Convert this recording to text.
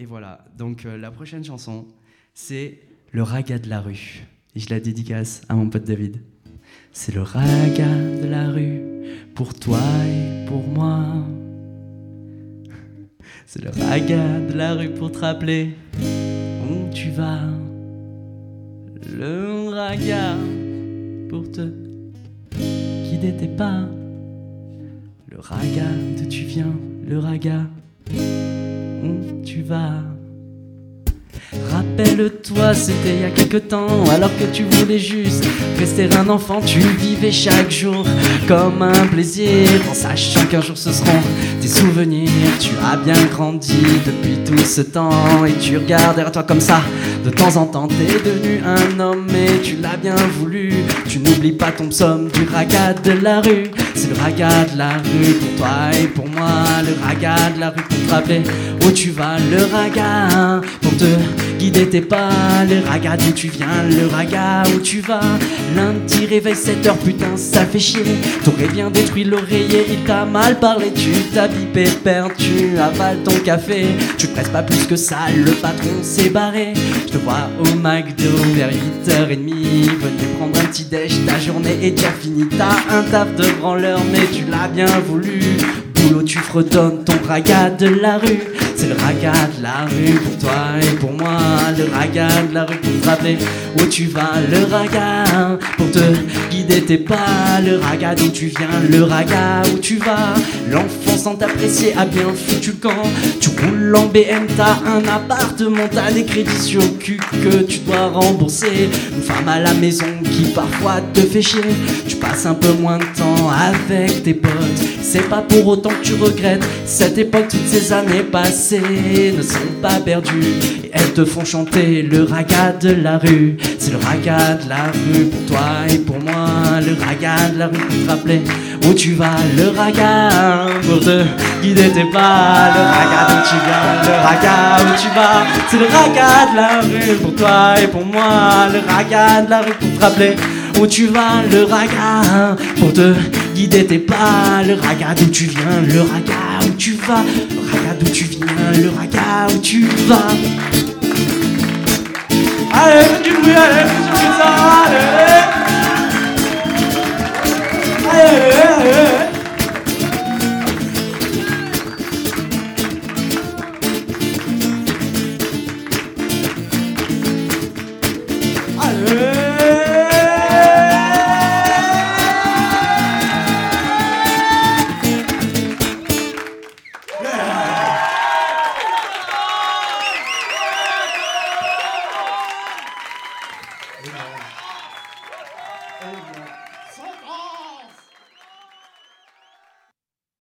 et voilà, donc euh, la prochaine chanson, c'est Le raga de la rue. Et je la dédicace à mon pote David. C'est le raga de la rue pour toi et pour moi. C'est le raga de la rue pour te rappeler où tu vas. Le raga pour te guider tes pas. Le raga d'où tu viens, le raga tu vas. Rappelle-toi, c'était il y a quelque temps, alors que tu voulais juste rester un enfant, tu vivais chaque jour comme un plaisir, en sachant qu'un jour ce seront tes souvenirs. Tu as bien grandi depuis tout ce temps, et tu regardes derrière toi comme ça. De temps en temps, t'es devenu un homme, et tu l'as bien voulu. Tu n'oublies pas ton psaume du raga de la rue. C'est le raga de la rue pour toi et pour moi. Le raga de la rue pour te rappeler où tu vas. Le raga pour te guider tes pas. Le raga d'où tu viens. Le raga où tu vas. Lundi réveil 7 heures, putain, ça fait chier. T'aurais bien détruit l'oreiller, il t'a mal parlé. Tu t'habilles pépère, tu avales ton café. Tu te presses pas plus que ça, le patron s'est barré. Je te vois au McDo vers 8h30. Venez prendre un petit déj, ta journée est déjà finie. T'as un taf de branleur, mais tu l'as bien voulu. Tu fredonnes ton raga de la rue. C'est le raga de la rue pour toi et pour moi. Le raga de la rue pour te rappeler où tu vas. Le raga pour te guider tes pas. Le raga d'où tu viens. Le raga où tu vas. L'enfant sans t'apprécier a bien foutu le camp. Tu roules en BM, t'as un appartement, t'as des crédits sur cul que tu dois rembourser. Une femme à la maison qui parfois te fait chier. Tu passes un peu moins de temps avec tes potes. C'est pas pour autant que tu regrettes cette époque, toutes ces années passées ne sont pas perdues. Elles te font chanter le raga de la rue. C'est le raga de la rue pour toi et pour moi. Le raga de la rue pour te rappeler où tu vas. Le raga pour te guider tes pas. Le raga d'où tu. Le raga où tu vas. C'est le raga de la rue pour toi et pour moi. Le raga de la rue pour te rappeler où tu vas. Le raga pour te guider tes pas. Le raga d'où tu viens. Le raga où tu vas. Le raga d'où tu viens. Le raga où tu vas. Allez, faites du bruit, allez, faites du ça, Amen.